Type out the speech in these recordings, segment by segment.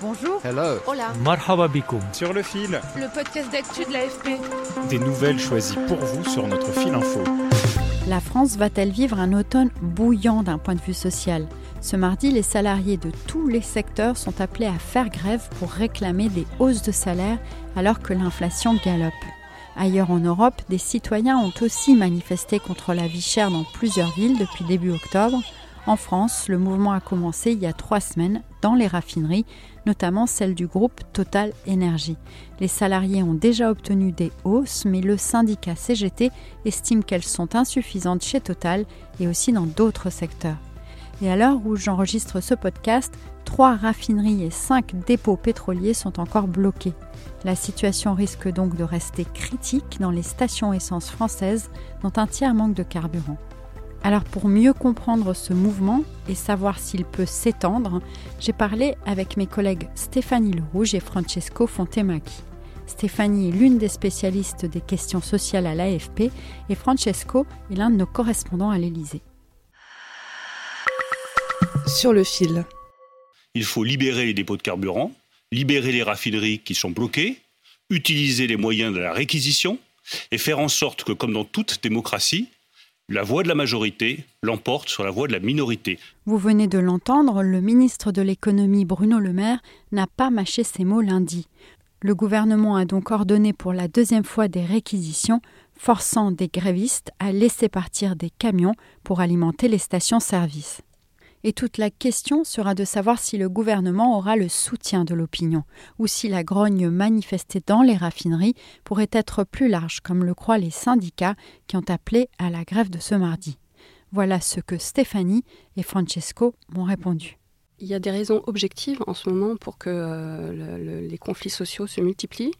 Bonjour. Hello. Hola. Marhaba bikoum. Sur le fil, Le podcast d'actu de l'AFP. des nouvelles choisies pour vous sur notre fil info. La France va-t-elle vivre un automne bouillant d'un point de vue social? Ce mardi, les salariés de tous les secteurs sont appelés à faire grève pour réclamer des hausses de salaire alors que l'inflation galope. Ailleurs en Europe, des citoyens ont aussi manifesté contre la vie chère dans plusieurs villes depuis début octobre. En France, le mouvement a commencé il y a trois semaines dans les raffineries, notamment celle du groupe Total Énergie. Les salariés ont déjà obtenu des hausses, mais le syndicat CGT estime qu'elles sont insuffisantes chez Total et aussi dans d'autres secteurs. Et à l'heure où j'enregistre ce podcast, trois raffineries et cinq dépôts pétroliers sont encore bloqués. La situation risque donc de rester critique dans les stations essence françaises dont un tiers manque de carburant. Alors pour mieux comprendre ce mouvement et savoir s'il peut s'étendre, j'ai parlé avec mes collègues Stéphanie Lerouge et Francesco Fontemacchi. Stéphanie est l'une des spécialistes des questions sociales à l'AFP et Francesco est l'un de nos correspondants à l'Élysée. Sur le fil. Il faut libérer les dépôts de carburant, libérer les raffineries qui sont bloquées, utiliser les moyens de la réquisition et faire en sorte que, comme dans toute démocratie, la voix de la majorité l'emporte sur la voix de la minorité. Vous venez de l'entendre, le ministre de l'économie Bruno Le Maire n'a pas mâché ses mots lundi. Le gouvernement a donc ordonné pour la deuxième fois des réquisitions, forçant des grévistes à laisser partir des camions pour alimenter les stations-service. Et toute la question sera de savoir si le gouvernement aura le soutien de l'opinion, ou si la grogne manifestée dans les raffineries pourrait être plus large, comme le croient les syndicats qui ont appelé à la grève de ce mardi. Voilà ce que Stéphanie et Francesco m'ont répondu. Il y a des raisons objectives en ce moment pour que euh, le- le- les conflits sociaux se multiplient.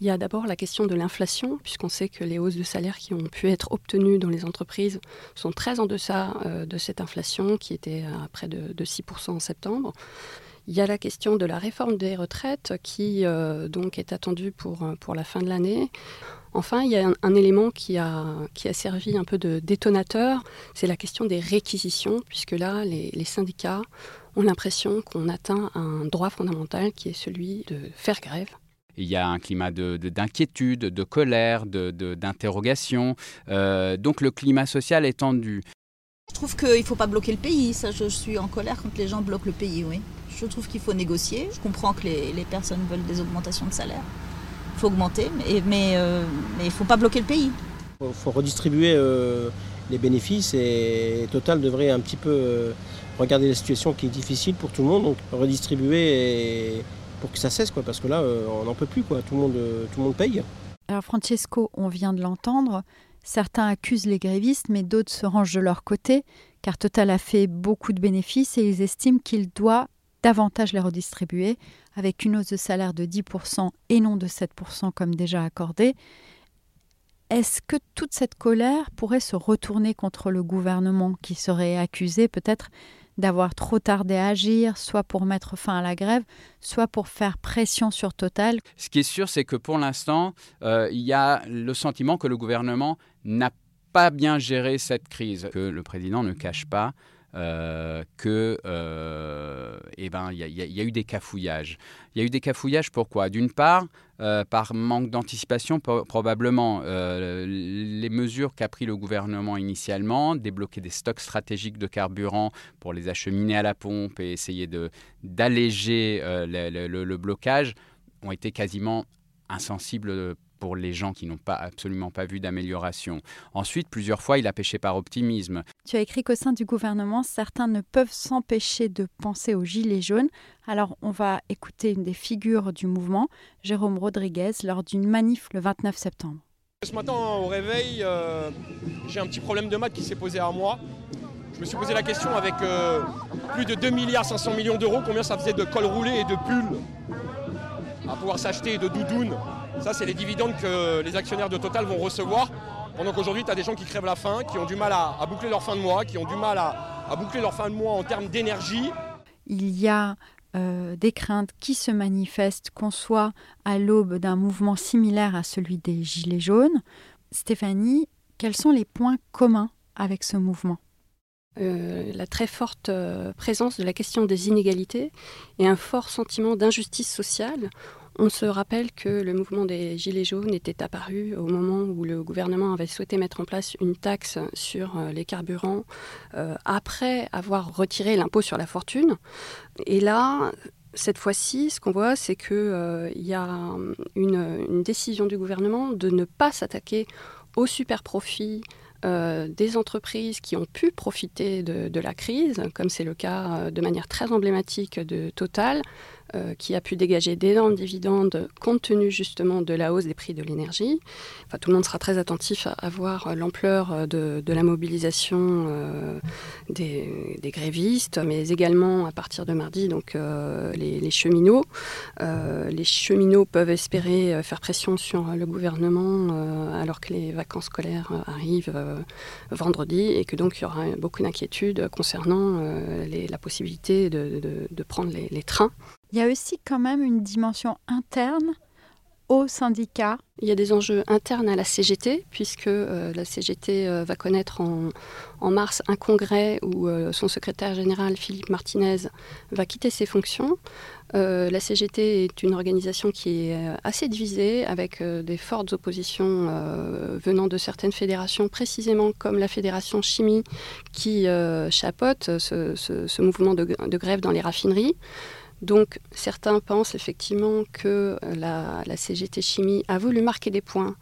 Il y a d'abord la question de l'inflation, puisqu'on sait que les hausses de salaire qui ont pu être obtenues dans les entreprises sont très en deçà euh, de cette inflation qui était à près de, de 6% en septembre. Il y a la question de la réforme des retraites qui euh, donc est attendue pour, euh, pour la fin de l'année. Enfin, il y a un, élément qui a, servi un peu de détonateur, c'est la question des réquisitions, puisque là, les syndicats ont l'impression qu'on atteint un droit fondamental qui est celui de faire grève. Il y a un climat de- de- d'inquiétude, de, colère, de- de- d'interrogation. Euh, donc le climat social est tendu. Je trouve qu'il ne faut pas bloquer le pays. Ça, je, je suis en colère quand les gens bloquent le pays, oui. Je trouve qu'il faut négocier. Je comprends que les, les personnes veulent des augmentations de salaire. Il faut augmenter, mais mais, euh, mais il ne faut pas bloquer le pays. Il faut redistribuer euh, les bénéfices et Total devrait un petit peu euh, regarder la situation qui est difficile pour tout le monde, donc redistribuer et- pour que ça cesse, quoi, parce que là, euh, on n'en peut plus, quoi. Tout le monde, euh, tout le monde paye. Alors Francesco, on vient de l'entendre, certains accusent les grévistes, mais d'autres se rangent de leur côté, car Total a fait beaucoup de bénéfices et ils estiment qu'il doit davantage les redistribuer, avec une hausse de salaire de 10% et non de 7% comme déjà accordé. Est-ce que toute cette colère pourrait se retourner contre le gouvernement qui serait accusé peut-être d'avoir trop tardé à agir, soit pour mettre fin à la grève, soit pour faire pression sur Total Ce qui est sûr, c'est que pour l'instant, euh, il y a le sentiment que le gouvernement n'a pas bien géré cette crise, que le président ne cache pas. Euh, que euh, eh ben, il y, a- eu des cafouillages. Il y a eu des cafouillages pourquoi? D'une part, euh, par manque d'anticipation, pro- probablement. Euh, les mesures qu'a pris le gouvernement initialement, débloquer des stocks stratégiques de carburant pour les acheminer à la pompe et essayer d'alléger euh, le blocage, ont été quasiment insensibles pour les gens qui n'ont pas absolument pas vu d'amélioration. Ensuite, plusieurs fois, il a pêché par optimisme. Tu as écrit qu'au sein du gouvernement, certains ne peuvent s'empêcher de penser aux Gilets jaunes. Alors, on va écouter une des figures du mouvement, Jérôme Rodriguez, lors d'une manif le 29 septembre. Ce matin au réveil, euh, j'ai un petit problème de maths qui s'est posé à moi. Je me suis posé la question avec euh, plus de 2 milliards 500 millions d'euros, combien ça faisait de col roulé et de pulls à pouvoir s'acheter et de doudounes. Ça, c'est les dividendes que les actionnaires de Total vont recevoir. Pendant qu'aujourd'hui, tu as des gens qui crèvent la faim, qui ont du mal à, boucler leur fin de mois, qui ont du mal à, boucler leur fin de mois en termes d'énergie. Il y a euh, des craintes qui se manifestent, qu'on soit à l'aube d'un mouvement similaire à celui des Gilets jaunes. Stéphanie, quels sont les points communs avec ce mouvement? Euh, la très forte euh, présence de la question des inégalités et un fort sentiment d'injustice sociale. On se rappelle que le mouvement des Gilets jaunes était apparu au moment où le gouvernement avait souhaité mettre en place une taxe sur euh, les carburants après avoir retiré l'impôt sur la fortune. Et là, cette fois-ci, ce qu'on voit, c'est qu'il y a une, décision du gouvernement de ne pas s'attaquer aux super profits euh, des entreprises qui ont pu profiter de, la crise, comme c'est le cas euh, de manière très emblématique de Total, euh, qui a pu dégager d'énormes dividendes compte tenu justement de la hausse des prix de l'énergie. Tout le monde sera très attentif à, voir l'ampleur de, la mobilisation euh, des, grévistes, mais également à partir de mardi, donc euh, les, cheminots. les cheminots peuvent espérer faire pression sur le gouvernement alors que les vacances scolaires arrivent vendredi et que donc il y aura beaucoup d'inquiétudes concernant la possibilité de, prendre les trains. Il y a aussi quand même une dimension interne au syndicat. Il y a des enjeux internes à la CGT, puisque euh, la CGT euh, va connaître en, mars un congrès où euh, son secrétaire général, Philippe Martinez, va quitter ses fonctions. la CGT est une organisation qui est assez divisée, avec des fortes oppositions venant de certaines fédérations, précisément comme la fédération chimie qui chapeaute ce, mouvement de grève dans les raffineries. Donc certains pensent effectivement que la, CGT Chimie a voulu marquer des points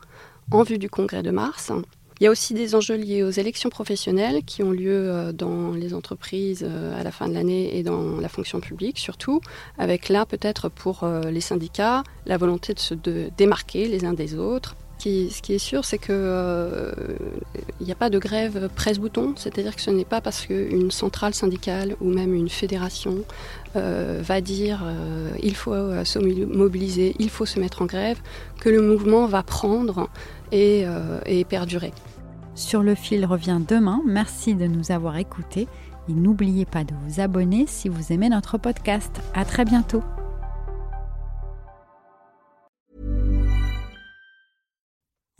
en vue du congrès de mars. Il y a aussi des enjeux liés aux élections professionnelles qui ont lieu euh, dans les entreprises euh, à la fin de l'année et dans la fonction publique surtout, avec là peut-être pour euh, les syndicats la volonté de se démarquer les uns des autres ce qui est sûr, c'est qu'il euh, n'y a pas de grève presse-bouton, c'est-à-dire que ce n'est pas parce qu'une centrale syndicale ou même une fédération euh, va dire euh, il faut se mobiliser, il faut se mettre en grève, que le mouvement va prendre et, perdurer. Sur le fil revient demain. Merci de nous avoir écoutés et n'oubliez pas de vous abonner si vous aimez notre podcast. À très bientôt.